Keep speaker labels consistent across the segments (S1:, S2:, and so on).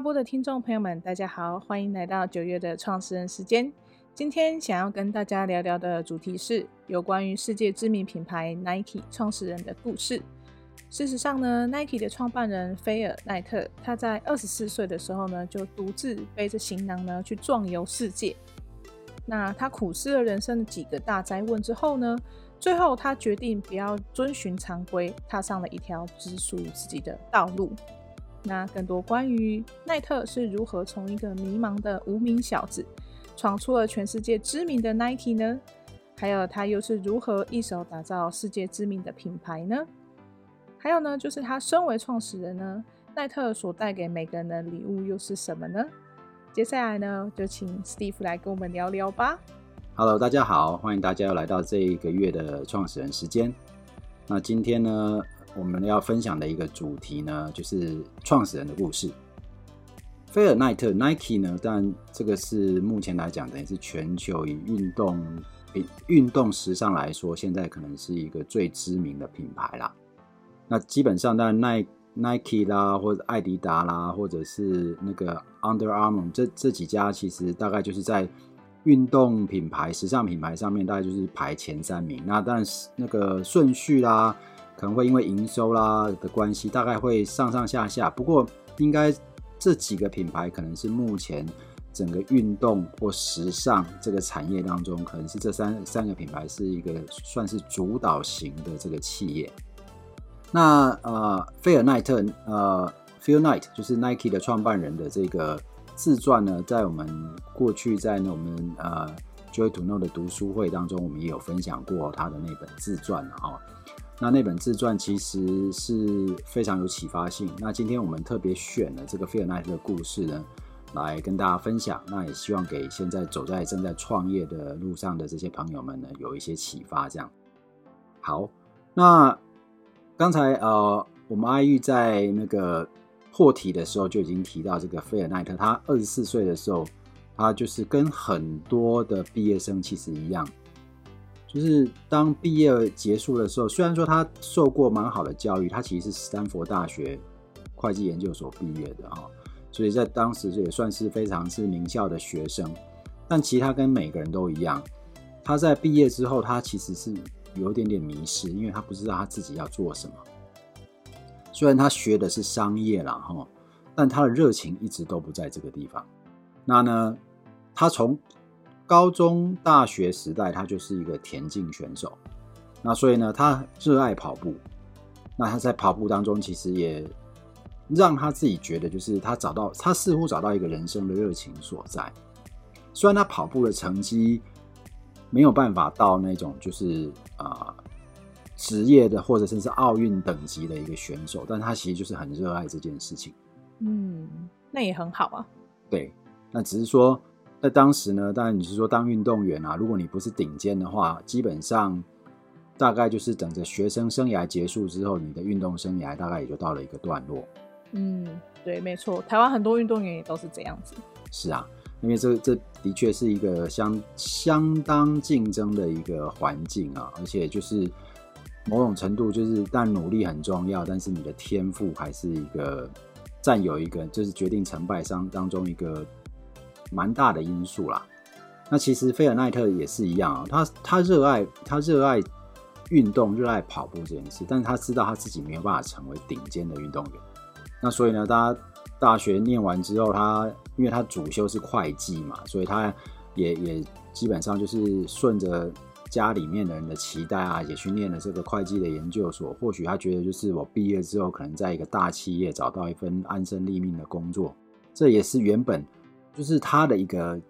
S1: 波的听众朋友们，大家好，欢迎来到九月的创始人时间。今天想要跟大家聊聊的主题是有关于世界知名品牌 Nike 创始人的故事。事实上呢，Nike 的创办人菲尔奈特，他在二十四岁的时候呢，就独自背着行囊呢去壮游世界。那他苦思了人生的几个大哉问之后呢，最后他决定不要遵循常规，踏上了一条只属于自己的道路。那更多关于奈特是如何从一个迷茫的无名小子，闯出了全世界知名的 Nike 呢？还有他又是如何一手打造世界知名的品牌呢？还有呢，就是他身为创始人呢，奈特所带给每个人的礼物又是什么呢？接下来呢，就请 Steve 来跟我们聊聊吧。
S2: Hello，大家好，欢迎大家又来到这一个月的创始人时间。那今天呢，我们要分享的一个主题呢，就是创始人的故事。菲尔奈特 Nike 呢，但这个是目前来讲，等于是全球以运动比运动时尚来说，现在可能是一个最知名的品牌啦。那基本上，当然耐 Nike 啦，或者艾迪达啦，或者是那个 Under Armour 这这几家，其实大概就是在运动品牌、时尚品牌上面，大概就是排前三名。那但是那个顺序啦，可能会因为营收啦的关系，大概会上上下下。不过应该。这几个品牌可能是目前整个运动或时尚这个产业当中，可能是这三三个品牌是一个算是主导型的这个企业。那呃，菲尔奈特呃，Phil Knight 就是 Nike 的创办人的这个自传呢，在我们过去在那我们呃 Joy to Know 的读书会当中，我们也有分享过他的那本自传啊。那那本自传其实是非常有启发性。那今天我们特别选了这个菲尔奈特的故事呢，来跟大家分享。那也希望给现在走在正在创业的路上的这些朋友们呢，有一些启发。这样。好，那刚才呃，我们阿玉在那个破题的时候就已经提到这个菲尔奈特，他二十四岁的时候，他就是跟很多的毕业生其实一样。就是当毕业结束的时候，虽然说他受过蛮好的教育，他其实是斯坦福大学会计研究所毕业的哈，所以在当时也算是非常是名校的学生。但其实他跟每个人都一样，他在毕业之后，他其实是有点点迷失，因为他不知道他自己要做什么。虽然他学的是商业啦哈，但他的热情一直都不在这个地方。那呢，他从高中、大学时代，他就是一个田径选手。那所以呢，他热爱跑步。那他在跑步当中，其实也让他自己觉得，就是他找到，他似乎找到一个人生的热情所在。虽然他跑步的成绩没有办法到那种就是啊、呃、职业的或者甚至奥运等级的一个选手，但他其实就是很热爱这件事情。
S1: 嗯，那也很好啊。
S2: 对，那只是说。在当时呢，当然你是说当运动员啊，如果你不是顶尖的话，基本上大概就是等着学生生涯结束之后，你的运动生涯大概也就到了一个段落。
S1: 嗯，对，没错，台湾很多运动员也都是这样子。
S2: 是啊，因为这这的确是一个相相当竞争的一个环境啊，而且就是某种程度就是，但努力很重要，但是你的天赋还是一个占有一个就是决定成败上当中一个。蛮大的因素啦。那其实菲尔奈特也是一样啊，他他热爱他热爱运动，热爱跑步这件事，但是他知道他自己没有办法成为顶尖的运动员。那所以呢，他大学念完之后，他因为他主修是会计嘛，所以他也也基本上就是顺着家里面的人的期待啊，也去念了这个会计的研究所。或许他觉得就是我毕业之后，可能在一个大企业找到一份安身立命的工作，这也是原本。就是他的一个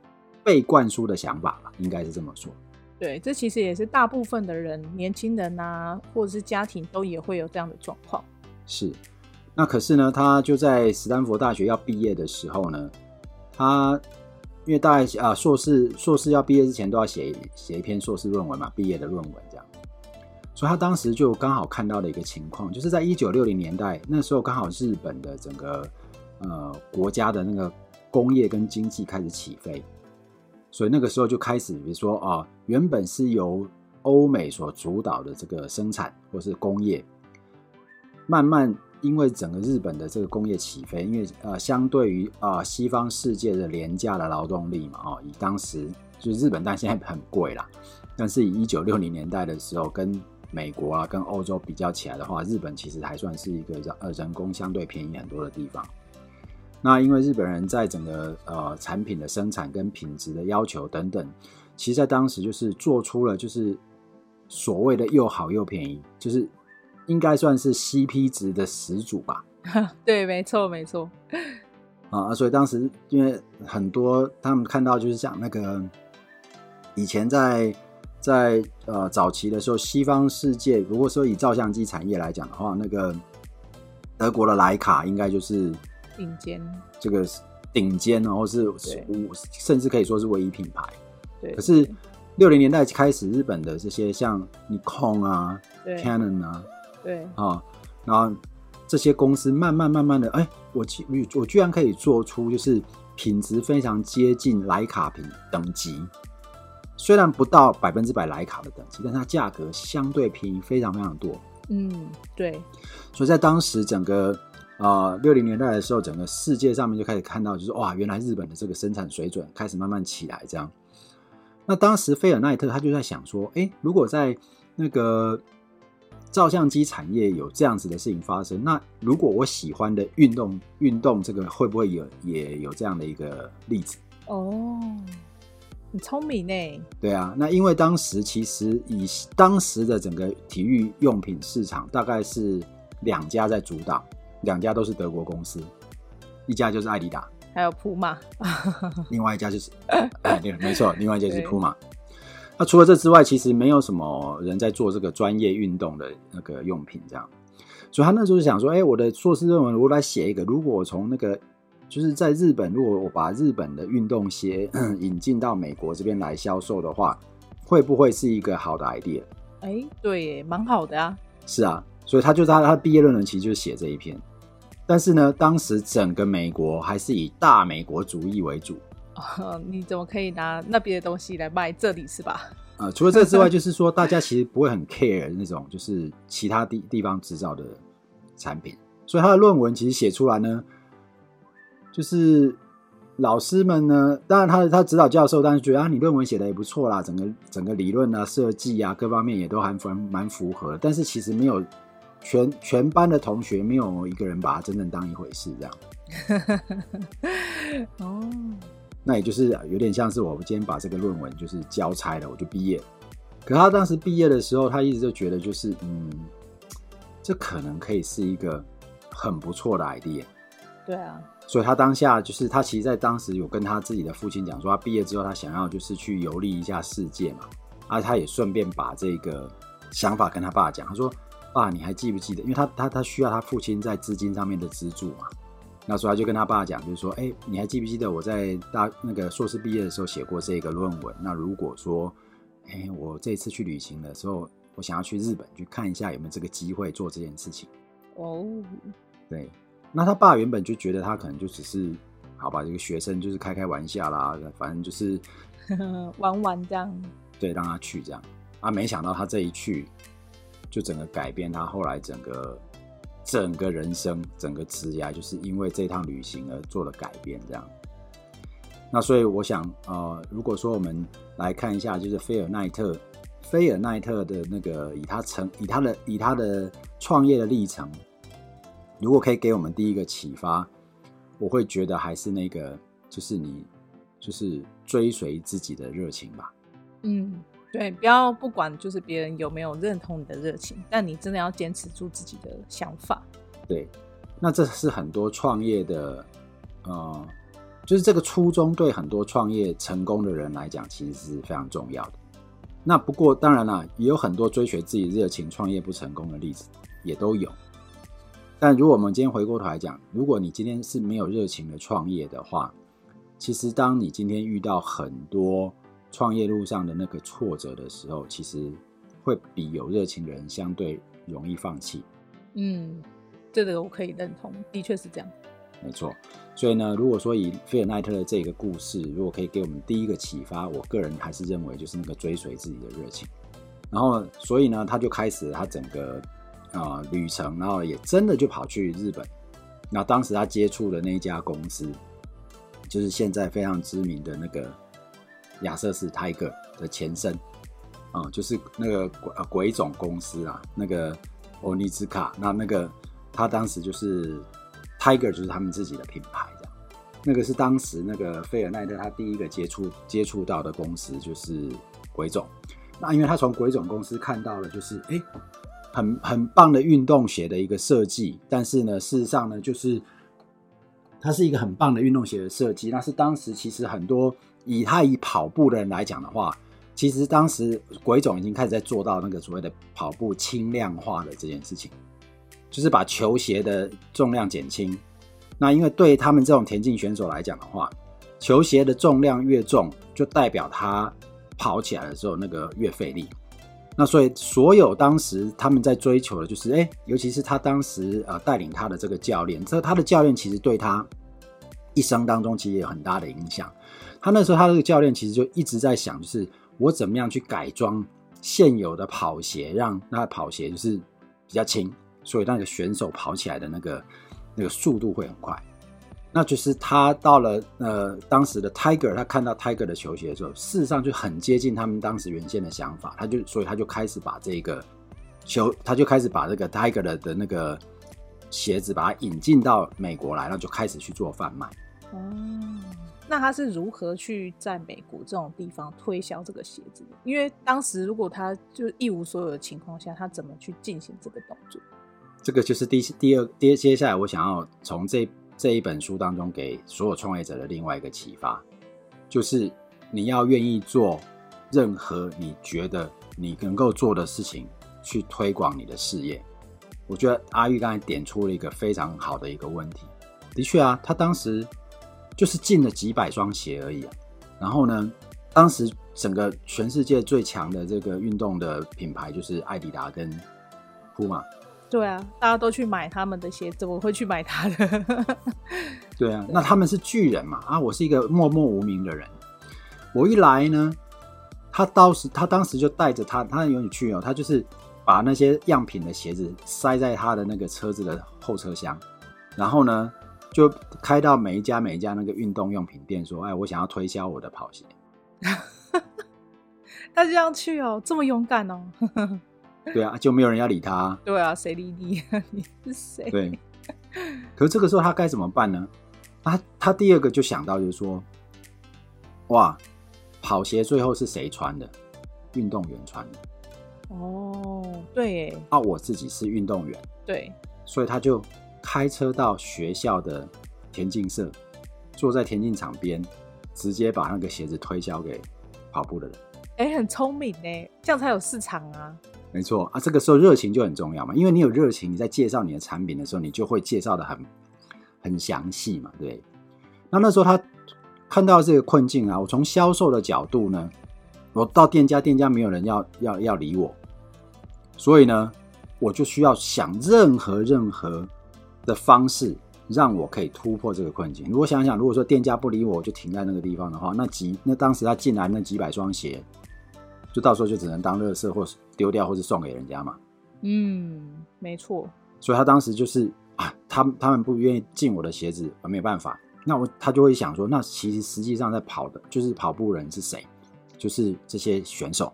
S2: 被灌输的想法吧，应该是这么说。
S1: 对，这其实也是大部分的人，年轻人啊，或者是家庭都也会有这样的状况。
S2: 是，那可是呢，他就在斯坦福大学要毕业的时候呢，他因为大概啊硕士硕士要毕业之前都要写写一篇硕士论文嘛，毕业的论文这样，所以他当时就刚好看到了一个情况，就是在一九六零年代那时候，刚好日本的整个呃国家的那个。工业跟经济开始起飞，所以那个时候就开始，比如说啊，原本是由欧美所主导的这个生产或是工业，慢慢因为整个日本的这个工业起飞，因为呃，相对于啊、西方世界的廉价的劳动力嘛，哦，以当时就是日本，但现在很贵啦。但是以一九六零年代的时候，跟美国啊、跟欧洲比较起来的话，日本其实还算是一个呃人工相对便宜很多的地方。那因为日本人在整个呃产品的生产跟品质的要求等等，其实在当时就是做出了就是所谓的又好又便宜，就是。应该算是 CP 值的始祖吧？
S1: 对，没错，没错。
S2: 啊，所以当时因为很多他们看到就是讲那个以前在在呃早期的时候，西方世界如果说以照相机产业来讲的话，那个德国的莱卡应该就是
S1: 顶尖，这
S2: 个顶尖，然后是甚至可以说是唯一品牌。
S1: 对，
S2: 可是六零年代开始，日本的这些像 Nikon 啊、Canon 啊。
S1: 对啊、
S2: 哦，然后这些公司慢慢慢慢的，哎，我居我居然可以做出就是品质非常接近莱卡品等级，虽然不到百分之百莱卡的等级，但它价格相对便宜非常非常多。
S1: 嗯，对。
S2: 所以在当时整个呃六零年代的时候，整个世界上面就开始看到，就是哇，原来日本的这个生产水准开始慢慢起来。这样，那当时菲尔奈特他就在想说，哎，如果在那个。照相机产业有这样子的事情发生，那如果我喜欢的运动运动这个会不会有也有这样的一个例子？
S1: 哦，很聪明呢。
S2: 对啊，那因为当时其实以当时的整个体育用品市场大概是两家在主导，两家都是德国公司，一家就是艾迪达，
S1: 还有普马，
S2: 另外一家就是，哎，对，没错，另外一家就是普马。那除了这之外，其实没有什么人在做这个专业运动的那个用品，这样。所以他那时候就想说，哎，我的硕士论文如果来写一个，如果我从那个就是在日本，如果我把日本的运动鞋 引进到美国这边来销售的话，会不会是一个好的 idea？
S1: 哎，对，蛮好的啊。
S2: 是啊，所以他就他他毕业论文其实就是写这一篇。但是呢，当时整个美国还是以大美国主义为主。
S1: 哦，你怎么可以拿那边的东西来卖这里是吧？
S2: 呃，除了这之外，就是说大家其实不会很 care 那种就是其他地地方制造的产品，所以他的论文其实写出来呢，就是老师们呢，当然他的他指导教授，但是觉得啊，你论文写的也不错啦，整个整个理论啊、设计啊各方面也都还蛮蛮符合，但是其实没有全全班的同学没有一个人把它真正当一回事，这样。哦。那也就是有点像是我们今天把这个论文就是交差了，我就毕业。可他当时毕业的时候，他一直就觉得就是，嗯，这可能可以是一个很不错的 idea。
S1: 对啊。
S2: 所以他当下就是他其实，在当时有跟他自己的父亲讲说，他毕业之后他想要就是去游历一下世界嘛。啊，他也顺便把这个想法跟他爸讲，他说：“爸，你还记不记得？因为他他他需要他父亲在资金上面的资助嘛。”那所以他就跟他爸讲，就是说，哎，你还记不记得我在大那个硕士毕业的时候写过这个论文？那如果说，哎，我这次去旅行的时候，我想要去日本去看一下有没有这个机会做这件事情。哦，对。那他爸原本就觉得他可能就只是，好吧，这个学生就是开开玩笑啦，反正就是
S1: 玩玩这样。
S2: 对，让他去这样。啊，没想到他这一去，就整个改变他后来整个。整个人生，整个职涯，就是因为这趟旅行而做了改变，这样。那所以我想，呃，如果说我们来看一下，就是菲尔奈特，菲尔奈特的那个以他成以他的以他的创业的历程，如果可以给我们第一个启发，我会觉得还是那个，就是你就是追随自己的热情吧。
S1: 嗯。对，不要不管就是别人有没有认同你的热情，但你真的要坚持住自己的想法。
S2: 对，那这是很多创业的，呃，就是这个初衷对很多创业成功的人来讲，其实是非常重要的。那不过当然了，也有很多追随自己热情创业不成功的例子，也都有。但如果我们今天回过头来讲，如果你今天是没有热情的创业的话，其实当你今天遇到很多创业路上的那个挫折的时候，其实会比有热情的人相对容易放弃。
S1: 嗯，这个我可以认同，的确是这样。
S2: 没错，所以呢，如果说以菲尔奈特的这个故事，如果可以给我们第一个启发，我个人还是认为就是那个追随自己的热情。然后，所以呢，他就开始他整个啊、呃、旅程，然后也真的就跑去日本。那当时他接触的那一家公司，就是现在非常知名的那个亚瑟士 Tiger 的前身啊、就是那个鬼鬼冢公司啊，那个欧尼兹卡。那那个他当时就是 Tiger，就是他们自己的品牌这样。那个是当时那个菲尔奈特他第一个接触接触到的公司，就是鬼冢。那因为他从鬼冢公司看到了，就是哎，很很棒的运动鞋的一个设计。但是呢，事实上呢，就是它是一个很棒的运动鞋的设计。那是当时其实很多以他以跑步的人来讲的话，其实当时鬼总已经开始在做到那个所谓的跑步轻量化的这件事情，就是把球鞋的重量减轻。那因为对他们这种田径选手来讲的话，球鞋的重量越重，就代表他跑起来的时候那个越费力。那所以所有当时他们在追求的就是，哎，尤其是他当时呃带领他的这个教练，这他的教练其实对他一生当中其实有很大的影响。他那时候他这个教练其实就一直在想，就是我怎么样去改装现有的跑鞋，让那跑鞋就是比较轻，所以那个选手跑起来的那个。那个速度会很快，那就是他到了呃当时的 Tiger，他看到 Tiger 的球鞋的时候，事实上就很接近他们当时原先的想法，他就所以他就开始把这个球，他就开始把这个 Tiger 的的那个鞋子把它引进到美国来，然后就开始去做贩卖。
S1: 哦，那他是如何去在美国这种地方推销这个鞋子的？因为当时如果他就一无所有的情况下，他怎么去进行这个动作？
S2: 这个就是第第二接接下来我想要从这这一本书当中给所有创业者的另外一个启发，就是你要愿意做任何你觉得你能够做的事情，去推广你的事业。我觉得阿玉刚才点出了一个非常好的一个问题。的确啊，他当时就是进了几百双鞋而已啊。然后呢，当时整个全世界最强的这个运动的品牌就是艾迪达跟普马。
S1: 对啊，大家都去买他们的鞋，子，我会去买他的？
S2: 对啊，那他们是巨人嘛？啊，我是一个默默无名的人。我一来呢，他当时他当时就带着他，他有你去哦，他就是把那些样品的鞋子塞在他的那个车子的后车厢，然后呢，就开到每一家每一家那个运动用品店，说：“哎，我想要推销我的跑鞋。”
S1: 他这样去哦，这么勇敢哦。
S2: 对啊，就没有人要理他。
S1: 对啊，谁理你？你是谁？
S2: 对。可是这个时候他该怎么办呢？他他第二个就想到就是说，哇，跑鞋最后是谁穿的？运动员穿的。
S1: 哦，对。
S2: 啊，我自己是运动员。
S1: 对。所
S2: 以他就开车到学校的田径社，坐在田径场边，直接把那个鞋子推销给跑步的人。
S1: 哎，很聪明呢，这样才有市场啊。
S2: 没错啊，这个时候热情就很重要嘛，因为你有热情，你在介绍你的产品的时候，你就会介绍的很很详细嘛，对。那那时候他看到这个困境啊，我从销售的角度呢，我到店家，店家没有人要要要理我，所以呢，我就需要想任何任何的方式，让我可以突破这个困境。如果想想，如果说店家不理我，我就停在那个地方的话，那几那当时他进来那几百双鞋。就到时候就只能当垃圾，或是丢掉，或是送给人家嘛。
S1: 嗯，没错。
S2: 所以他当时就是啊，他他们不愿意进我的鞋子，我没有办法。那我他就会想说，那其实实际上在跑的就是跑步人是谁？就是这些选手。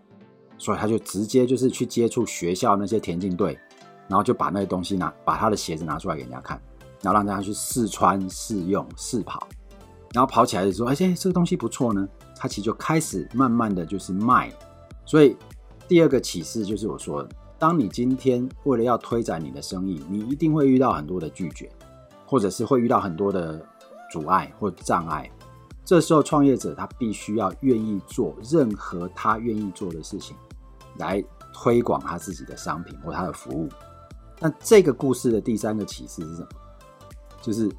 S2: 所以他就直接就是去接触学校那些田径队，然后就把那个东西拿，把他的鞋子拿出来给人家看，然后让大家去试穿、试用、试跑，然后跑起来的时候，哎，这个东西不错呢。他其实就开始慢慢的就是卖。所以，第二个启示就是我说，当你今天为了要推展你的生意，你一定会遇到很多的拒绝，或者是会遇到很多的阻碍或障碍。这时候，创业者他必须要愿意做任何他愿意做的事情，来推广他自己的商品或他的服务。那这个故事的第三个启示是什么？就是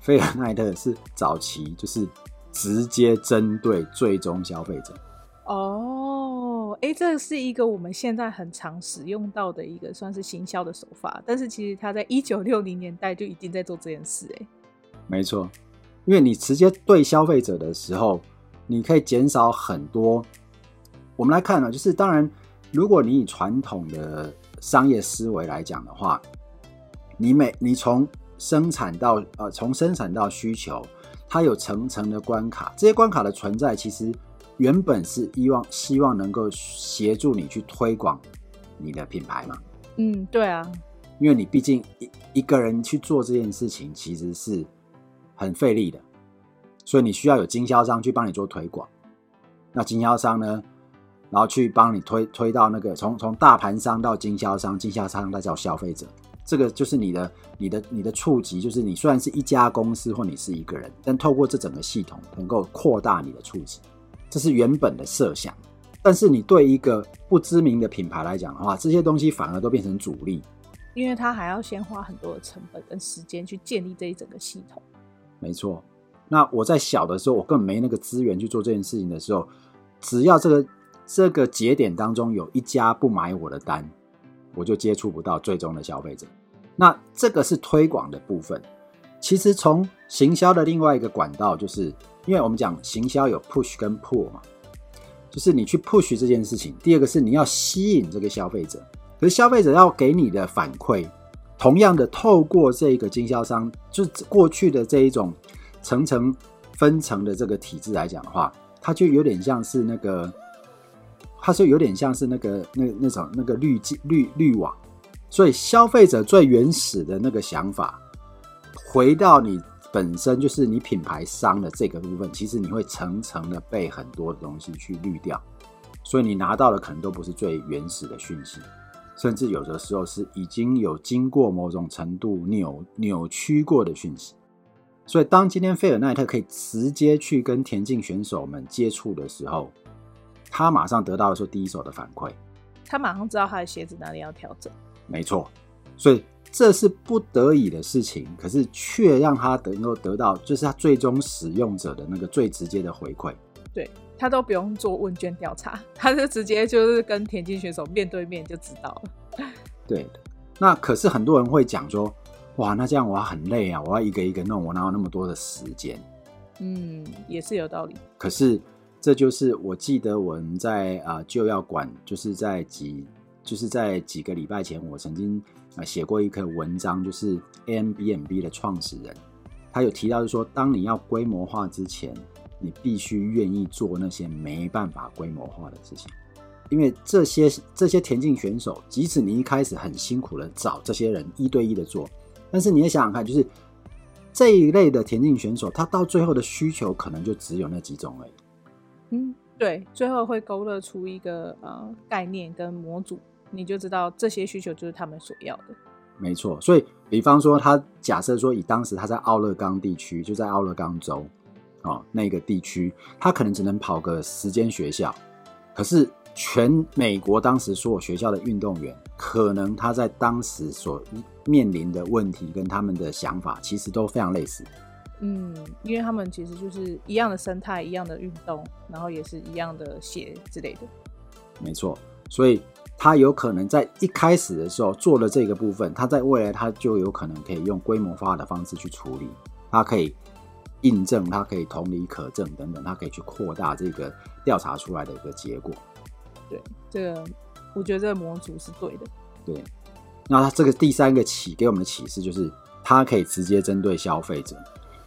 S2: 菲尔奈特是早期就是直接针对最终消费者。
S1: 哦，哎，这是一个我们现在很常使用到的一个算是行销的手法，但是其实他在一九六零年代就已经在做这件事，哎，
S2: 没错，因为你直接对消费者的时候，你可以减少很多。我们来看呢，就是当然，如果你以传统的商业思维来讲的话，你每你从生产到呃从生产到需求，它有层层的关卡，这些关卡的存在其实原本是希望希望能够协助你去推广你的品牌嘛。
S1: 嗯，对啊，
S2: 因为你毕竟一一个人去做这件事情，其实是很费力的，所以你需要有经销商去帮你做推广。那经销商呢，然后去帮你推推到那个从从大盘商到经销商，经销商再到消费者，这个就是你的你的你的触及，就是你虽然是一家公司或你是一个人，但透过这整个系统能够扩大你的触及，这是原本的设想。但是你对一个不知名的品牌来讲的话，这些东西反而都变成阻力，
S1: 因为他还要先花很多的成本跟时间去建立这一整个系统。
S2: 没错，那我在小的时候，我根本没那个资源去做这件事情的时候，只要这个这个节点当中有一家不买我的单，我就接触不到最终的消费者。那这个是推广的部分。其实从行销的另外一个管道，就是因为我们讲行销有 push 跟 pull 嘛。就是你去 push 这件事情，第二个是你要吸引这个消费者，可是消费者要给你的反馈，同样的透过这个经销商，就过去的这一种层层分层的这个体制来讲的话，它就有点像是那个，它是有点像是那个那那种那个滤镜滤滤网，所以消费者最原始的那个想法，回到你。本身就是你品牌商的这个部分，其实你会层层的被很多的东西去滤掉，所以你拿到的可能都不是最原始的讯息，甚至有的时候是已经有经过某种程度扭扭曲过的讯息。所以当今天菲尔奈特可以直接去跟田径选手们接触的时候，他马上得到的是第一手的反馈，
S1: 他马上知道他的鞋子哪里要调整。
S2: 没错，所以。这是不得已的事情，可是却让他能够得到，就是他最终使用者的那个最直接的回馈。
S1: 对，他都不用做问卷调查，他就直接就是跟田径选手面对面就知道了。
S2: 对，那可是很多人会讲说，哇，那这样我要很累啊，我要一个一个弄，我哪有那么多的时间？
S1: 嗯，也是有道理。
S2: 可是这就是我记得我们在啊、就要管，就是在几就是在几个礼拜前，我曾经啊。写过一篇文章，就是 Airbnb 的创始人，他有提到，就是说，当你要规模化之前，你必须愿意做那些没办法规模化的事情，因为这些这些田径选手，即使你一开始很辛苦的找这些人一对一的做，但是你也想想看，就是这一类的田径选手，他到最后的需求可能就只有那几种而已。
S1: 嗯，对，最后会勾勒出一个呃概念跟模组。你就知道这些需求就是他们所要的，
S2: 没错。所以，比方说，他假设说，以当时他在奥勒冈地区，就在奥勒冈州，哦，那个地区，他可能只能跑个十间学校。可是，全美国当时所有学校的运动员，可能他在当时所面临的问题跟他们的想法，其实都非常类似。
S1: 嗯，因为他们其实就是一样的生态，一样的运动，然后也是一样的鞋之类的。
S2: 没错，所以。他有可能在一开始的时候做了这个部分，他在未来他就有可能可以用规模化的方式去处理，他可以印证，他可以同理可证等等，他可以去扩大这个调查出来的一个结果。
S1: 对，这个我觉得这个模组是对的。
S2: 对，那他这个第三个启给我们的启示就是，他可以直接针对消费者。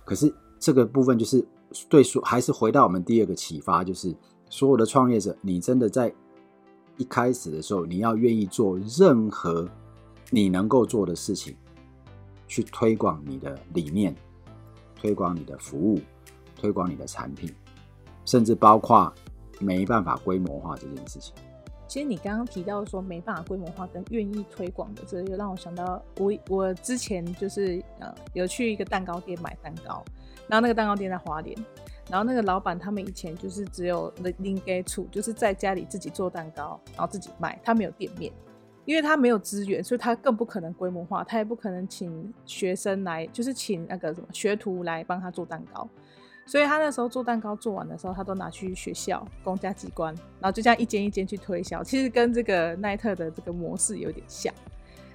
S2: 可是这个部分就是对说，还是回到我们第二个启发，就是所有的创业者，你真的在。一开始的时候，你要愿意做任何你能够做的事情，去推广你的理念，推广你的服务，推广你的产品，甚至包括没办法规模化这件事情。
S1: 其实你刚刚提到说没办法规模化跟愿意推广的，这又让我想到我我之前就是呃有去一个蛋糕店买蛋糕，然后那个蛋糕店在花莲。然后那个老板他们以前就是只有零给处，就是在家里自己做蛋糕，然后自己卖，他没有店面，因为他没有资源，所以他更不可能规模化，他也不可能请学生来，就是请那个什么学徒来帮他做蛋糕。所以他那时候做蛋糕做完的时候，他都拿去学校、公家机关，然后就这样一间一间去推销，其实跟这个奈特的这个模式有点像。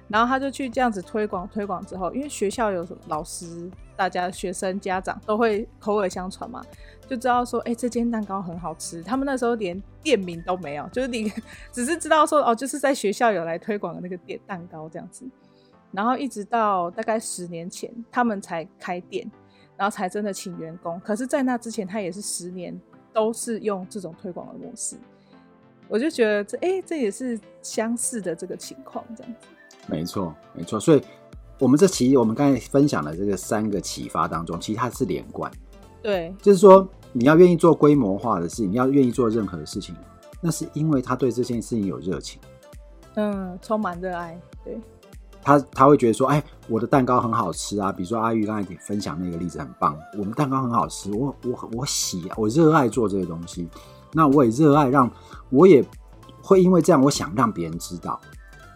S1: 然后他就去这样子推广推广之后，因为学校有什么老师、大家学生、家长都会口耳相传嘛，就知道说，哎、欸，这间蛋糕很好吃。他们那时候连店名都没有，就是你 只是知道说，哦，就是在学校有来推广的那个店蛋糕这样子。然后一直到大概十年前，他们才开店，然后才真的请员工。可是，在那之前，他也是十年都是用这种推广的模式。我就觉得这，哎、欸，这也是相似的这个情况，这样子。
S2: 没错，没错。所以，我们这期我们刚才分享的这个三个启发当中，其实它是连贯。
S1: 对，
S2: 就是说，你要愿意做规模化的事情，你要愿意做任何的事情，那是因为他对这件事情有热情。
S1: 嗯，充满热爱。对，
S2: 他他会觉得说，哎，我的蛋糕很好吃啊。比如说阿玉刚才分享那个例子很棒，我们蛋糕很好吃，我我我喜，我热爱做这个东西。那我也热爱让，我也会因为这样，我想让别人知道。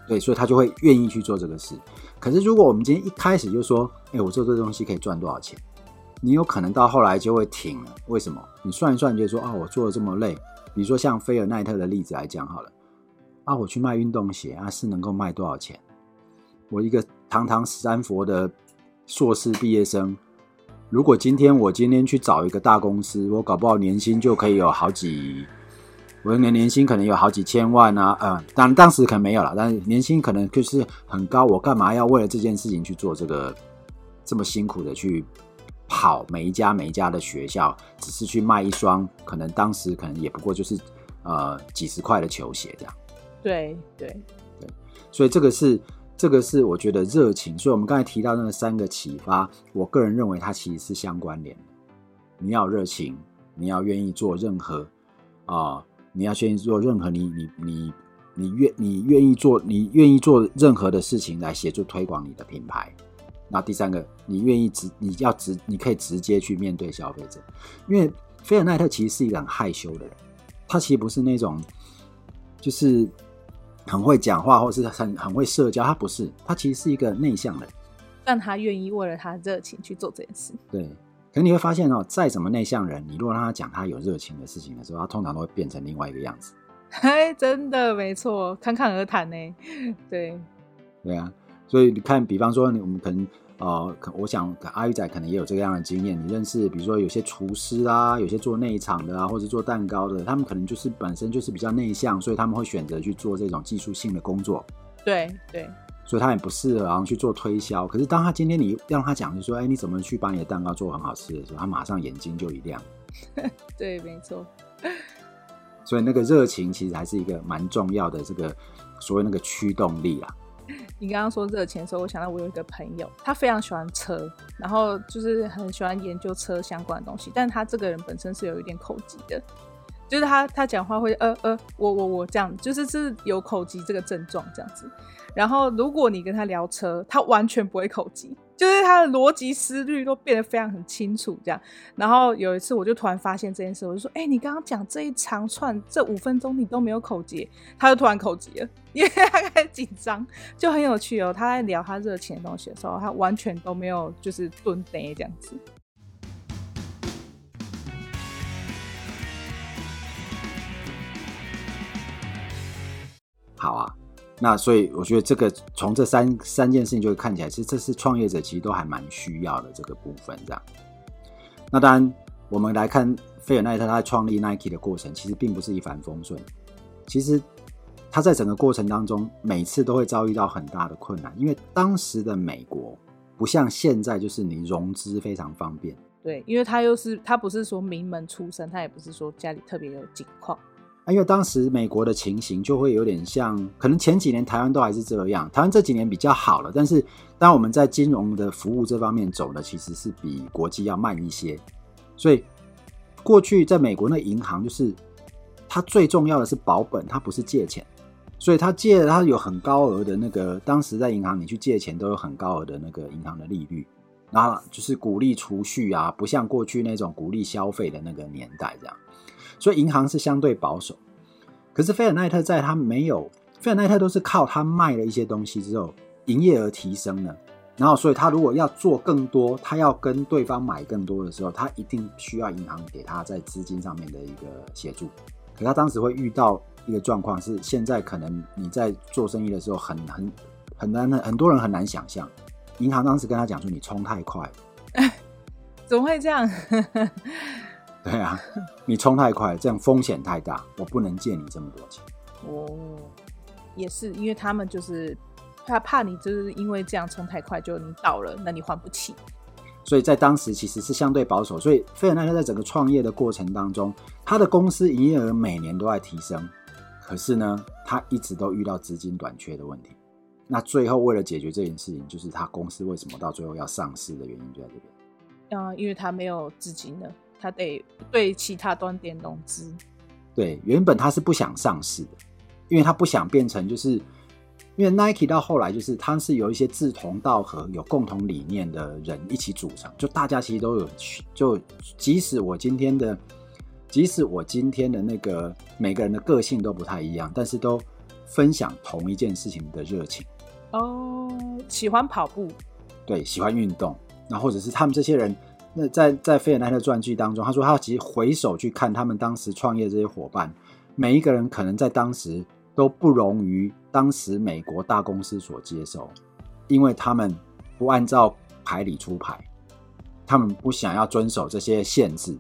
S2: 对，所以他就会愿意去做这个事。可是，如果我们今天一开始就说，哎，我做这个东西可以赚多少钱？你有可能到后来就会停了。为什么？你算一算，就说，啊，我做的这么累。比如说像菲尔奈特的例子来讲好了，啊，我去卖运动鞋啊，是能够卖多少钱？我一个堂堂斯坦佛的硕士毕业生，如果今天我今天去找一个大公司，我搞不好年薪就可以有好几。我的年年薪可能有好几千万啊，嗯，当当时可能没有了，但是年薪可能就是很高。我干嘛要为了这件事情去做这个这么辛苦的去跑每一家每一家的学校，只是去卖一双可能当时可能也不过就是呃几十块的球鞋这样。
S1: 对对
S2: 对，所以这个是这个是我觉得热情。所以我们刚才提到那三个启发，我个人认为它其实是相关联的。你要热情，你要愿意做任何啊。你要先做任何你你你你愿你愿意做你愿意做任何的事情来协助推广你的品牌。那第三个，你愿意直你要直你可以直接去面对消费者，因为菲尔奈特其实是一个很害羞的人，他其实不是那种就是很会讲话或是很很会社交，他不是，他其实是一个内向的人，
S1: 但他愿意为了他热情去做这件事。
S2: 对。可是你会发现哦，再怎么内向人，你如果让他讲他有热情的事情的时候，他通常都会变成另外一个样子。
S1: 哎，真的没错，侃侃而谈呢。对，
S2: 对啊。所以你看，比方说，我们可能呃，我想阿玉仔可能也有这个样的经验。你认识，比如说有些厨师啊，有些做内场的啊，或者做蛋糕的，他们可能就是本身就是比较内向，所以他们会选择去做这种技术性的工作。
S1: 对对。
S2: 所以他也不适合，然后去做推销。可是当他今天你让他讲，就说：“哎，你怎么去把你的蛋糕做很好吃的时候，他马上眼睛就一亮。
S1: 对，没错。
S2: 所以那个热情其实还是一个蛮重要的，这个所谓那个驱动力啊。
S1: 你刚刚说热情的时候，我想到我有一个朋友，他非常喜欢车，然后就是很喜欢研究车相关的东西，但他这个人本身是有一点口疾的，就是他他讲话会呃呃我我我这样，就是是有口疾这个症状这样子。然后，如果你跟他聊车，他完全不会口疾，就是他的逻辑思虑都变得非常很清楚，这样。然后有一次，我就突然发现这件事，我就说：“哎、你刚刚讲这一长串，这五分钟你都没有口结。”他就突然口结了，因为他开始紧张，就很有趣哦。他在聊他热情的东西的时候，他完全都没有就是蹲呆这样子。
S2: 好啊。那所以我觉得这个从这三三件事情就会看起来，其实这是创业者其实都还蛮需要的这个部分，这样。那当然，我们来看菲尔奈特他在创立 Nike 的过程，其实并不是一帆风顺。其实他在整个过程当中，每次都会遭遇到很大的困难，因为当时的美国不像现在，就是你融资非常方便。
S1: 对，因为他又是他不是说名门出身，他也不是说家里特别有景况。
S2: 因为当时美国的情形就会有点像，可能前几年台湾都还是这样，台湾这几年比较好了，但是当我们在金融的服务这方面走的其实是比国际要慢一些，所以过去在美国那银行就是它最重要的是保本，它不是借钱，所以它借它有很高额的那个，当时在银行你去借钱都有很高额的那个银行的利率，然后就是鼓励储蓄啊，不像过去那种鼓励消费的那个年代这样。所以银行是相对保守，可是菲尔奈特在他没有，菲尔奈特都是靠他卖了一些东西之后，营业额提升了，然后所以他如果要做更多，他要跟对方买更多的时候，他一定需要银行给他在资金上面的一个协助。可他当时会遇到一个状况是，现在可能你在做生意的时候很很很难，很多人很难想象。银行当时跟他讲说：“你冲太快。”
S1: 怎么会这样？
S2: 对啊，你冲太快，这样风险太大，我不能借你这么多钱。
S1: 哦，也是，因为他们就是怕怕你，就是因为这样冲太快，就你倒了，那你还不起。
S2: 所以在当时其实是相对保守。所以费尔奈特在整个创业的过程当中，他的公司营业额每年都在提升，可是呢，他一直都遇到资金短缺的问题。那最后为了解决这件事情，就是他公司为什么到最后要上市的原因就在这边。
S1: 啊，因为他没有资金了，他得对其他端点融资。
S2: 对，原本他是不想上市的，因为他不想变成就是，因为 Nike 到后来就是他是有一些志同道合、有共同理念的人一起组成，就大家其实都有，就即使我今天的，即使我今天的那个每个人的个性都不太一样，但是都分享同一件事情的热情。
S1: 哦，喜欢跑步，
S2: 对，喜欢运动。那或者是他们这些人，那在在费尔奈特传记当中，他说他其实回首去看他们当时创业这些伙伴，每一个人可能在当时都不容于当时美国大公司所接受，因为他们不按照牌理出牌，他们不想要遵守这些限制，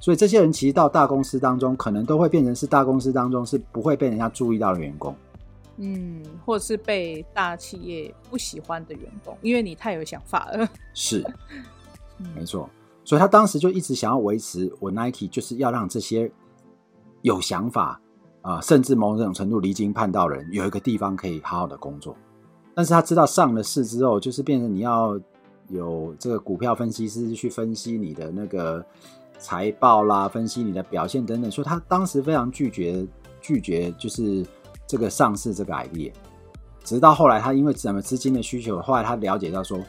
S2: 所以这些人其实到大公司当中，可能都会变成是大公司当中是不会被人家注意到的员工。
S1: 嗯，或者是被大企业不喜欢的员工，因为你太有想法了。
S2: 是，没错。所以他当时就一直想要维持我 Nike，就是要让这些有想法啊、甚至某种程度离经叛道的人有一个地方可以好好的工作。但是他知道上了市之后，就是变成你要有这个股票分析师去分析你的那个财报啦，分析你的表现等等。所以他当时非常拒绝，拒绝就是。这个上市这个 idea，直到后来他因为什么资金的需求，后来他了解到说，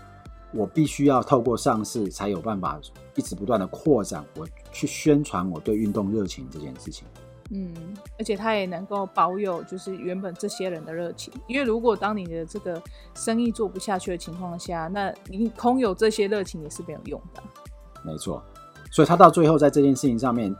S2: 我必须要透过上市才有办法一直不断的扩展，我去宣传我对运动热情这件事情。
S1: 嗯，而且他也能够保有就是原本这些人的热情，因为如果当你的这个生意做不下去的情况下，那你空有这些热情也是没有用的。
S2: 没错，所以他到最后在这件事情上面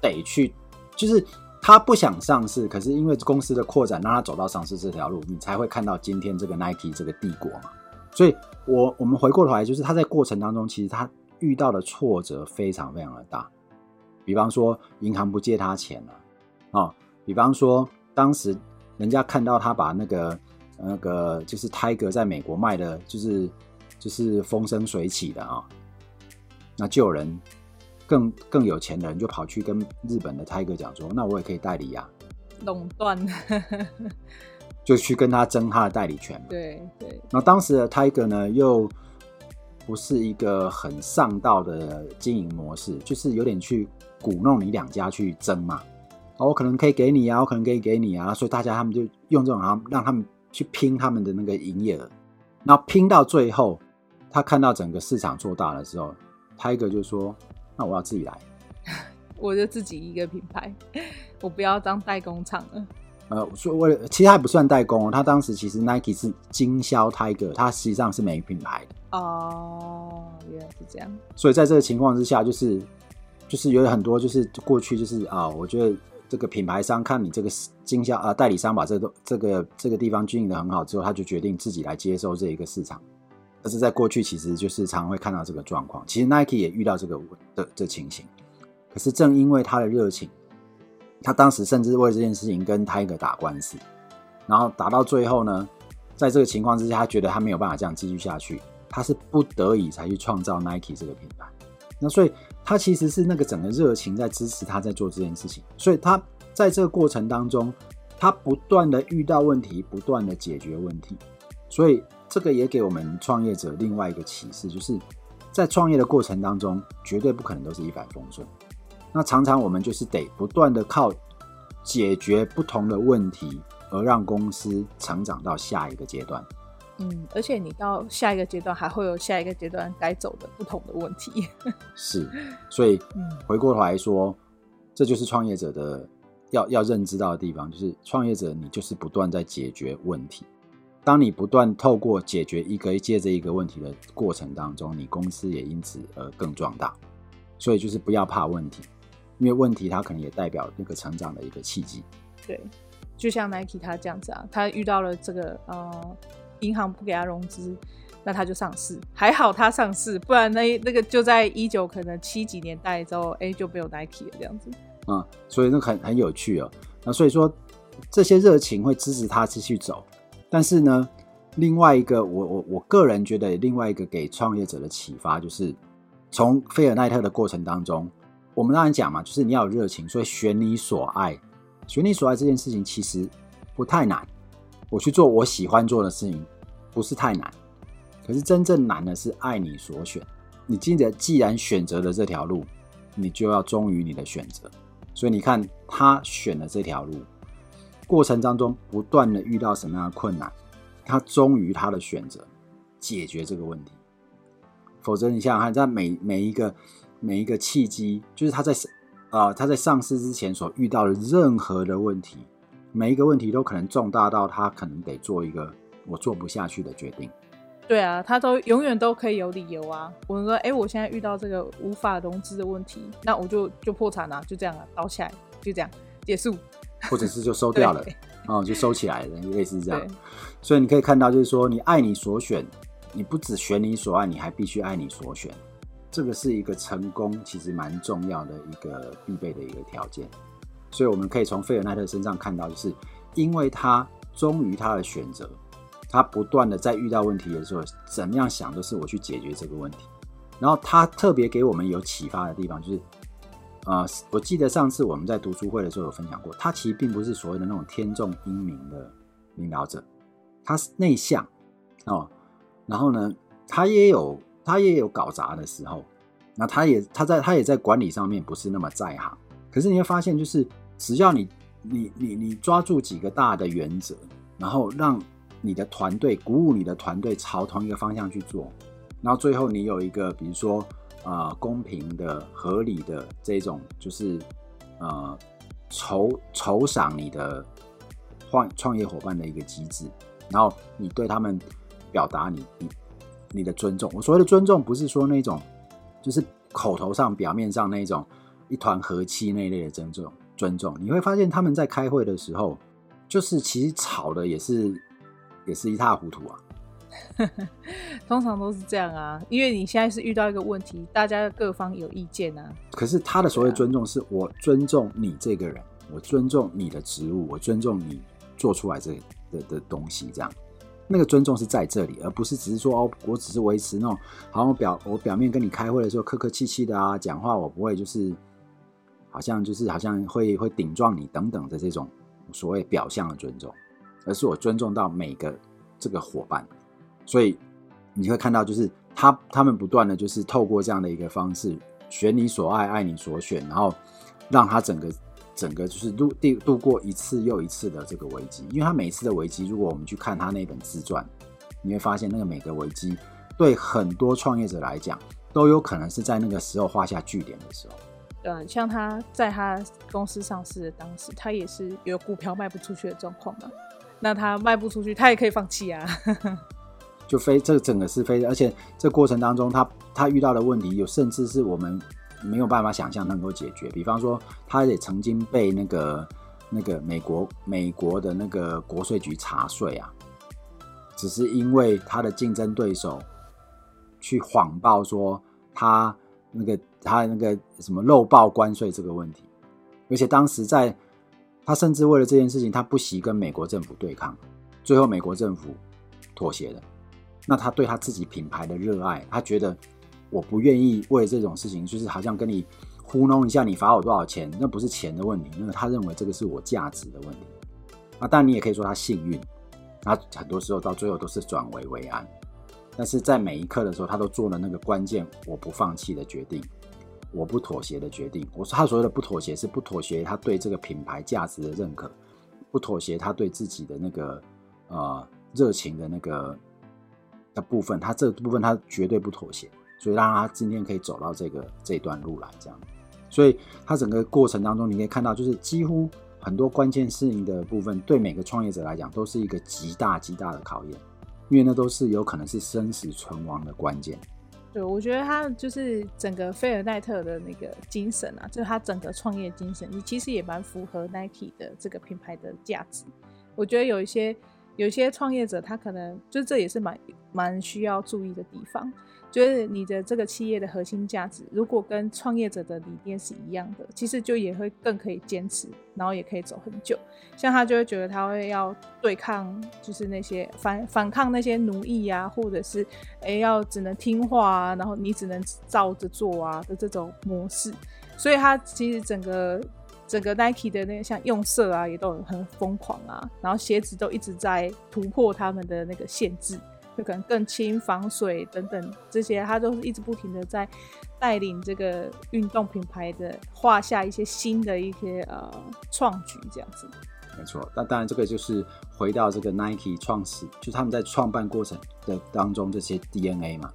S2: 得去就是。他不想上市，可是因为公司的扩展，让他走到上市这条路，你才会看到今天这个 Nike 这个帝国嘛。所以我，我们回过头来，就是他在过程当中，其实他遇到的挫折非常非常的大。比方说，银行不借他钱了啊、哦；比方说，当时人家看到他把那个那个就是 Tiger 在美国卖的，就是就是风生水起的啊、那就有人。更更有钱的人就跑去跟日本的 Tiger 讲说：“那我也可以代理呀、
S1: 啊，垄断，
S2: 就去跟他争他的代理权。
S1: 对”对对。
S2: 那当时的 Tiger 呢，又不是一个很上道的经营模式，就是有点去鼓弄你两家去争嘛。我可能可以给你啊，我可能可以给你啊，所以大家他们就用这种啊让他们去拼他们的那个营业额。然后拼到最后，他看到整个市场做大的时候，Tiger 就说。那我要自己来，
S1: 我就自己一个品牌，我不要当代工厂了。
S2: 呃，所以为了其实还不算代工哦，他当时其实 Nike 是经销 Tiger，他实际上是没品牌的。
S1: 哦，原来是这样。
S2: 所以在这个情况之下，就是就是有很多就是过去就是啊，我觉得这个品牌商看你这个经销啊代理商把这个这个这个地方经营的很好之后，他就决定自己来接收这一个市场。但是在过去，其实就是常会看到这个状况。其实 Nike 也遇到这个的这情形。可是正因为他的热情，他当时甚至为这件事情跟 Tiger 打官司，然后打到最后呢，在这个情况之下，他觉得他没有办法这样继续下去，他是不得已才去创造 Nike 这个品牌。那所以他其实是那个整个热情在支持他在做这件事情。所以他在这个过程当中，他不断的遇到问题，不断的解决问题。所以。这个也给我们创业者另外一个启示，就是在创业的过程当中，绝对不可能都是一帆风顺。那常常我们就是得不断的靠解决不同的问题，而让公司成长到下一个阶段。
S1: 嗯，而且你到下一个阶段，还会有下一个阶段该走的不同的问题。
S2: 是，所以回过头来说，这就是创业者的要要认知到的地方，就是创业者你就是不断在解决问题。当你不断透过解决一个接着一个问题的过程当中，你公司也因此而更壮大。所以就是不要怕问题，因为问题它可能也代表那个成长的一个契机。
S1: 对，就像 Nike 他这样子啊，他遇到了这个呃银行不给他融资，那他就上市。还好他上市，不然那那个就在一九可能七几年代之后，哎、欸、就没有 Nike 了这样子。
S2: 啊、嗯，所以那很很有趣哦。那所以说这些热情会支持他继续走，但是呢，另外一个我我我个人觉得另外一个给创业者的启发就是，从菲尔奈特的过程当中，我们当然讲嘛，就是你要有热情，所以选你所爱。选你所爱这件事情其实不太难，我去做我喜欢做的事情不是太难，可是真正难的是爱你所选。你记得，既然选择了这条路，你就要忠于你的选择。所以你看，他选了这条路，过程当中不断的遇到什么样的困难，他忠于他的选择，解决这个问题。否则，你想想看，在每每一个每一个契机，就是他在。啊，他在上市之前所遇到的任何的问题，每一个问题都可能重大到他可能得做一个我做不下去的决定。
S1: 对啊，他都永远都可以有理由啊。我说，哎，我现在遇到这个无法融资的问题，那我就就破产了，就这样了，倒起来，就这样结束，
S2: 或者是就收 掉了，哦，就收起来了，类似这样。所以你可以看到，就是说，你爱你所选，你不只选你所爱，你还必须爱你所选。这个是一个成功其实蛮重要的一个必备的一个条件，所以我们可以从费尔奈特身上看到，就是因为他忠于他的选择，他不断的在遇到问题的时候，怎么样想都是我去解决这个问题。然后他特别给我们有启发的地方，就是，呃，我记得上次我们在读书会的时候有分享过，他其实并不是所谓的那种天纵英明的领导者，他是内向哦，然后呢，他也有。他也有搞砸的时候，那他也他在他也在管理上面不是那么在行。可是你会发现，就是只要你你你你抓住几个大的原则，然后让你的团队鼓舞你的团队朝同一个方向去做，然后最后你有一个比如说呃公平的、合理的这种就是呃酬酬赏你的创创业伙伴的一个机制，然后你对他们表达你你。你的尊重，我所谓的尊重，不是说那种，就是口头上、表面上那种一团和气那一类的尊重。尊重，你会发现他们在开会的时候，就是其实吵的也是，也是一塌糊涂啊。
S1: 通常都是这样啊，因为你现在是遇到一个问题，大家各方有意见啊。
S2: 可是他的所谓尊重，是我尊重你这个人，我尊重你的职务，我尊重你做出来这的的东西，这样。那个尊重是在这里，而不是只是说哦，我只是维持那种，好像我表我表面跟你开会的时候客客气气的啊，讲话我不会就是，好像就是好像会会顶撞你等等的这种所谓表象的尊重，而是我尊重到每个这个伙伴，所以你会看到就是他他们不断的就是透过这样的一个方式，选你所爱，爱你所选，然后让他整个。整个就是度度度过一次又一次的这个危机，因为他每一次的危机，如果我们去看他那本自传，你会发现那个每个危机对很多创业者来讲，都有可能是在那个时候画下句点的时候。
S1: 嗯，像他在他公司上市的当时，他也是有股票卖不出去的状况嘛。那他卖不出去，他也可以放弃啊。
S2: 就非这整个是非，而且这过程当中他，他他遇到的问题有，甚至是我们。没有办法想象能够解决。比方说，他也曾经被那个那个美国美国的那个国税局查税啊，只是因为他的竞争对手去谎报说他那个他那个什么漏报关税这个问题，而且当时在他甚至为了这件事情，他不惜跟美国政府对抗，最后美国政府妥协了。那他对他自己品牌的热爱，他觉得。我不愿意为这种事情，就是好像跟你糊弄一下，你罚我多少钱，那不是钱的问题，那个他认为这个是我价值的问题。啊，当然你也可以说他幸运，他很多时候到最后都是转危为安，但是在每一刻的时候，他都做了那个关键我不放弃的决定，我不妥协的决定。我说他所谓的不妥协，是不妥协他对这个品牌价值的认可，不妥协他对自己的那个呃热情的那个的部分，他这部分他绝对不妥协。所以让他今天可以走到这个这段路来，这样。所以他整个过程当中，你可以看到，就是几乎很多关键适应的部分，对每个创业者来讲，都是一个极大极大的考验，因为那都是有可能是生死存亡的关键。
S1: 对，我觉得他就是整个菲尔奈特的那个精神啊，就是他整个创业精神，你其实也蛮符合 Nike 的这个品牌的价值。我觉得有一些有一些创业者，他可能就这也是蛮蛮需要注意的地方。就是你的这个企业的核心价值，如果跟创业者的理念是一样的，其实就也会更可以坚持，然后也可以走很久。像他就会觉得他会要对抗，就是那些反反抗那些奴役啊，或者是哎要只能听话啊，然后你只能照着做啊的这种模式。所以他其实整个整个 Nike 的那个像用色啊，也都很疯狂啊，然后鞋子都一直在突破他们的那个限制。就可能更轻、防水等等这些，他都是一直不停的在带领这个运动品牌的画下一些新的一些呃创举，这样子。
S2: 没错，那当然这个就是回到这个 Nike 创始，就他们在创办过程的当中这些 DNA 嘛，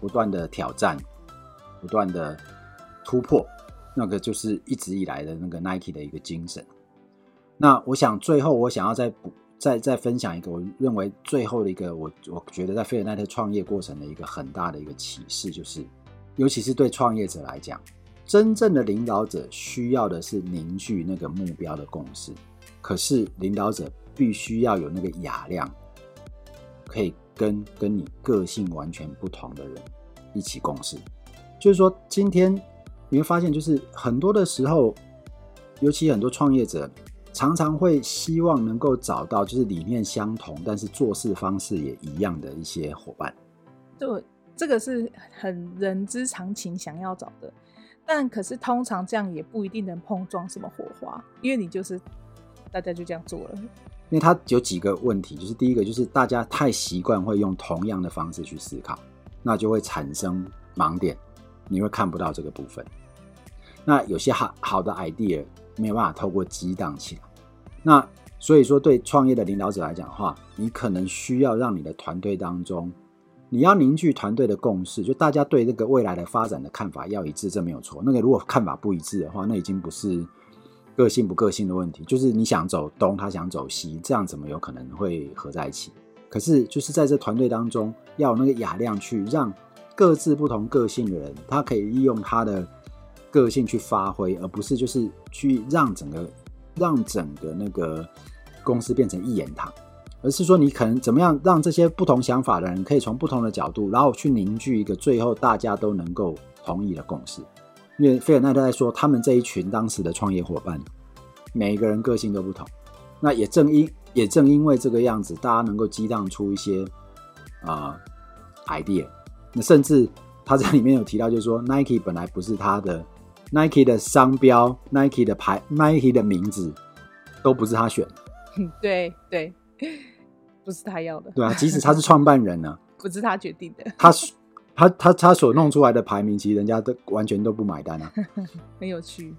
S2: 不断的挑战，不断的突破，那个就是一直以来的那个 Nike 的一个精神。那我想最后我想要再补。再再分享一个，我认为最后的一个，我我觉得在菲尔奈特创业过程的一个很大的一个启示，就是，尤其是对创业者来讲，真正的领导者需要的是凝聚那个目标的共识。可是领导者必须要有那个雅量，可以跟跟你个性完全不同的人一起共事。就是说，今天你会发现，就是很多的时候，尤其很多创业者。常常会希望能够找到就是理念相同，但是做事方式也一样的一些伙伴。
S1: 就这个是很人之常情，想要找的。但可是通常这样也不一定能碰撞什么火花，因为你就是大家就这样做了。
S2: 因为它有几个问题，就是第一个就是大家太习惯会用同样的方式去思考，那就会产生盲点，你会看不到这个部分。那有些好好的 idea。没有办法透过激荡起来，那所以说对创业的领导者来讲的话，你可能需要让你的团队当中，你要凝聚团队的共识，就大家对这个未来的发展的看法要一致，这没有错。那个如果看法不一致的话，那已经不是个性不个性的问题，就是你想走东，他想走西，这样怎么有可能会合在一起？可是就是在这团队当中，要有那个雅量去让各自不同个性的人，他可以利用他的。个性去发挥，而不是就是去让整个让整个那个公司变成一言堂，而是说你可能怎么样让这些不同想法的人可以从不同的角度，然后去凝聚一个最后大家都能够同意的共识。因为菲尔奈特在说，他们这一群当时的创业伙伴，每一个人个性都不同，那也正因也正因为这个样子，大家能够激荡出一些啊、呃、idea。那甚至他在里面有提到，就是说 Nike 本来不是他的。Nike 的商标、Nike 的牌、Nike 的名字都不是他选的，
S1: 对对，不是他要的。
S2: 对啊，即使他是创办人呢，
S1: 不是他决定的。
S2: 他他他他所弄出来的排名，其实人家都完全都不买单啊，
S1: 很有趣。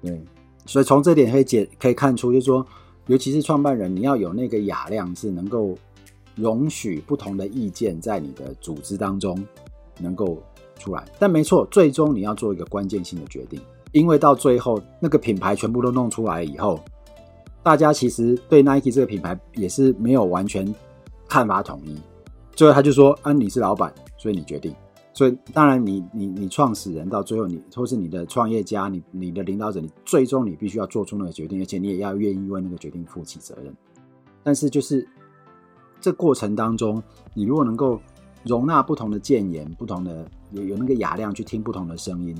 S2: 对，所以从这点可以解可以看出，就是说，尤其是创办人，你要有那个雅量，是能够容许不同的意见在你的组织当中能够。出来，但没错，最终你要做一个关键性的决定，因为到最后那个品牌全部都弄出来以后，大家其实对 Nike 这个品牌也是没有完全看法统一。最后他就说：“啊，你是老板，所以你决定。”所以当然你，你你创始人到最后，你或是你的创业家，你你的领导者，你最终你必须要做出那个决定，而且你也要愿意为那个决定负起责任。但是就是这过程当中，你如果能够。容纳不同的建言，不同的有有那个雅量去听不同的声音，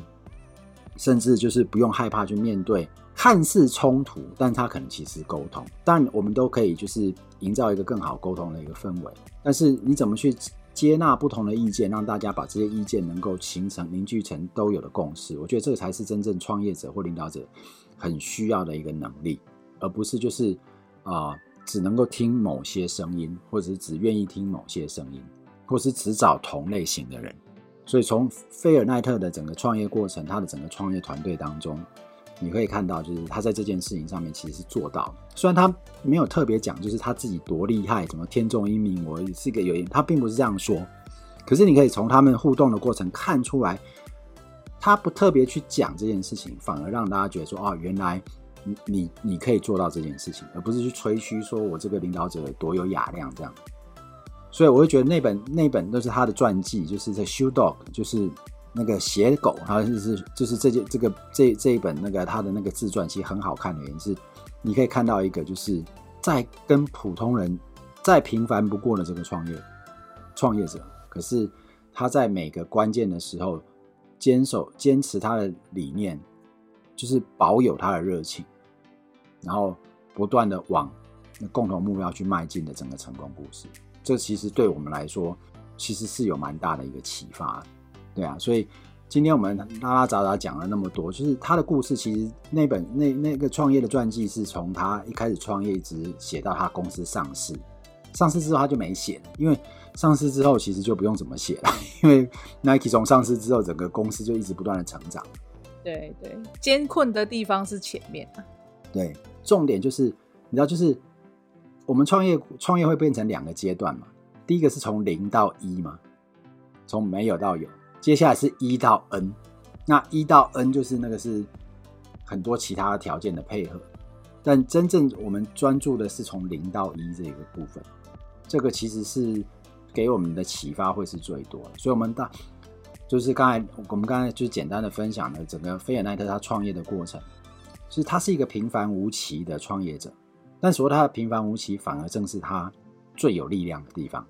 S2: 甚至就是不用害怕去面对看似冲突，但他可能其实沟通。但，我们都可以就是营造一个更好沟通的一个氛围。但是你怎么去接纳不同的意见，让大家把这些意见能够形成凝聚成都有的共识？我觉得这才是真正创业者或领导者很需要的一个能力，而不是就是啊、只能够听某些声音，或者是只愿意听某些声音。或是只找同类型的人，所以从菲尔奈特的整个创业过程，他的整个创业团队当中，你可以看到，就是他在这件事情上面其实是做到。虽然他没有特别讲，就是他自己多厉害，什么天纵英明，我是一个有，他并不是这样说。可是你可以从他们互动的过程看出来，他不特别去讲这件事情，反而让大家觉得说，哦，原来你你你可以做到这件事情，而不是去吹嘘说我这个领导者多有雅量这样。所以我会觉得那本那本都是他的传记，就是在《Shoe Dog》，就是那个鞋狗，他就是就是这件这个这这一本那个他的那个自传，其实很好看的原因是，你可以看到一个就是在跟普通人再平凡不过的这个创业创业者，可是他在每个关键的时候坚守坚持他的理念，就是保有他的热情，然后不断的往共同目标去迈进的整个成功故事。这其实对我们来说，其实是有蛮大的一个启发，对啊，所以今天我们拉拉杂杂讲了那么多，就是他的故事，其实那本那那个创业的传记是从他一开始创业一直写到他公司上市，上市之后他就没写了，因为上市之后其实就不用怎么写了，因为 Nike 从上市之后，整个公司就一直不断的成长。
S1: 对对，艰困的地方是前面啊。
S2: 对，重点就是你知道就是。我们创业创业会变成两个阶段嘛？第一个是从零到一嘛，从没有到有。接下来是一到 N，那一到 N 就是那个是很多其他条件的配合。但真正我们专注的是从零到一这一个部分，这个其实是给我们的启发会是最多的。所以，我们大就是刚才我们刚才就是简单的分享了整个菲尔奈特他创业的过程，其实他是一个平凡无奇的创业者。但说他的平凡无奇，反而正是他最有力量的地方。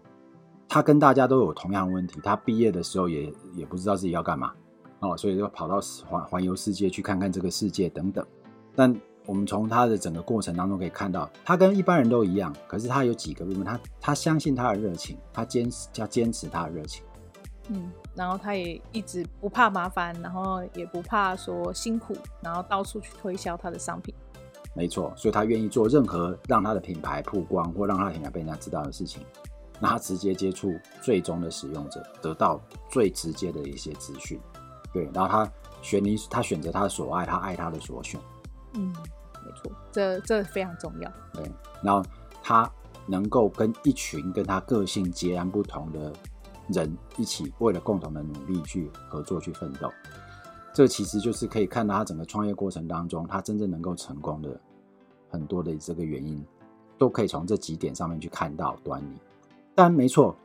S2: 他跟大家都有同样问题。他毕业的时候也也不知道自己要干嘛哦，所以就跑到环环游世界去看看这个世界等等。但我们从他的整个过程当中可以看到，他跟一般人都一样，可是他有几个部分，他他相信他的热情，他坚持要坚持他的热情。
S1: 嗯，然后他也一直不怕麻烦，然后也不怕说辛苦，然后到处去推销他的商品。
S2: 没错，所以他愿意做任何让他的品牌曝光或让他的品牌被人家知道的事情，那他直接接触最终的使用者，得到最直接的一些资讯。对，然后他选你，他选择他的所爱，他爱他的所选。
S1: 嗯，没错，这这非常重要。
S2: 对，然后他能够跟一群跟他个性截然不同的人一起，为了共同的努力去合作去奋斗。这其实就是可以看到他整个创业过程当中，他真正能够成功的。很多的这个原因，都可以从这几点上面去看到端倪。但没错，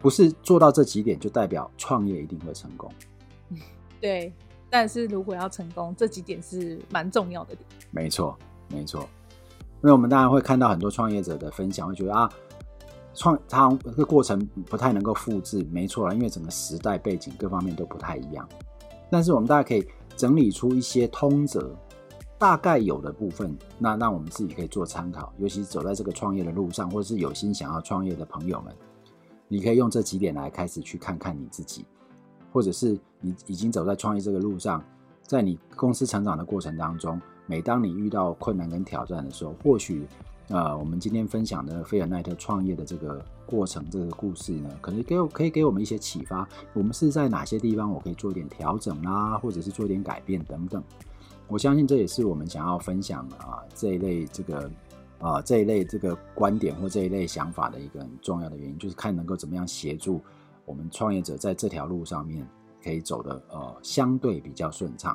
S2: 不是做到这几点就代表创业一定会成功。
S1: 对，但是如果要成功，这几点是蛮重要的点。
S2: 没错，没错。因为我们当然会看到很多创业者的分享，会觉得啊，创他这个过程不太能够复制。没错啦，因为整个时代背景各方面都不太一样。但是我们大家可以整理出一些通则。大概有的部分，那让我们自己可以做参考，尤其是走在这个创业的路上，或者是有心想要创业的朋友们，你可以用这几点来开始去看看你自己，或者是你已经走在创业这个路上，在你公司成长的过程当中，每当你遇到困难跟挑战的时候，或许，呃，我们今天分享的菲尔奈特创业的这个过程，这个故事呢，可能给我可以给我们一些启发，我们是在哪些地方我可以做一点调整啦，或者是做一点改变等等。我相信这也是我们想要分享啊这一类这个啊这一类这个观点或这一类想法的一个很重要的原因，就是看能够怎么样协助我们创业者在这条路上面可以走得呃相对比较顺畅。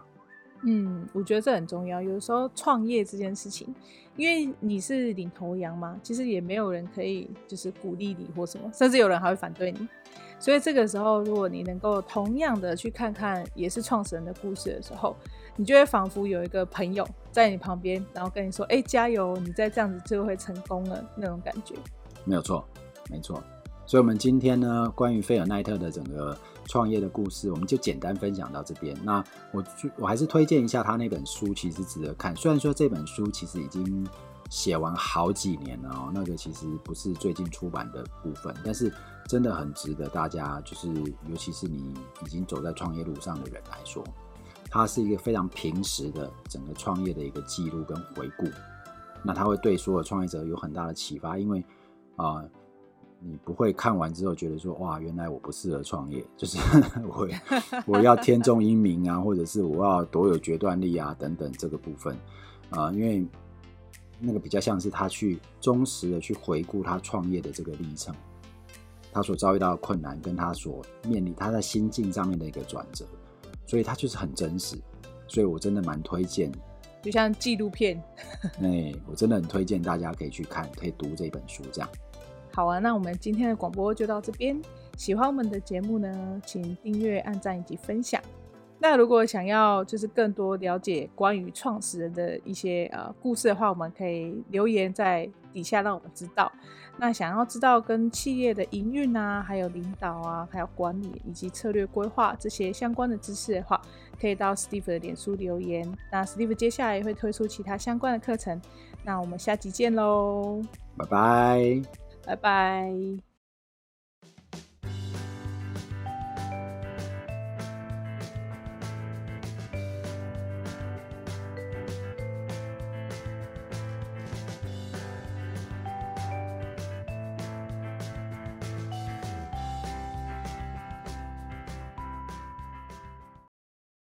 S1: 嗯，我觉得这很重要。有时候创业这件事情，因为你是领头羊嘛，其实也没有人可以就是鼓励你或什么，甚至有人还会反对你。所以这个时候，如果你能够同样的去看看也是创始人的故事的时候，你就会仿佛有一个朋友在你旁边，然后跟你说：“哎，加油！你再这样子就会成功了。”那种感觉。
S2: 没有错，没错。所以，我们今天呢，关于菲尔奈特的整个创业的故事，我们就简单分享到这边。那我我还是推荐一下他那本书，其实值得看。虽然说这本书其实已经写完好几年了哦，那个其实不是最近出版的部分，但是真的很值得大家，就是尤其是你已经走在创业路上的人来说。它是一个非常平实的整个创业的一个记录跟回顾，那它会对所有创业者有很大的启发，因为啊、你不会看完之后觉得说哇，原来我不适合创业，就是 我我要天纵英明啊，或者是我要多有决断力啊等等这个部分啊、呃，因为那个比较像是他去忠实的去回顾他创业的这个历程，他所遭遇到的困难，跟他所面临他在心境上面的一个转折。所以他就是很真实，所以我真的蛮推荐，
S1: 就像纪录片。
S2: 哎，我真的很推荐大家可以去看，可以读这本书这样。
S1: 好啊，那我们今天的广播就到这边。喜欢我们的节目呢，请订阅、按赞以及分享。那如果想要就是更多了解关于创始人的一些呃故事的话，我们可以留言在底下让我们知道。那想要知道跟企业的营运啊，还有领导啊，还有管理以及策略规划这些相关的知识的话，可以到 Steve 的脸书留言。那 Steve 接下来也会推出其他相关的课程。那我们下集见喽，
S2: 拜拜，
S1: 拜拜。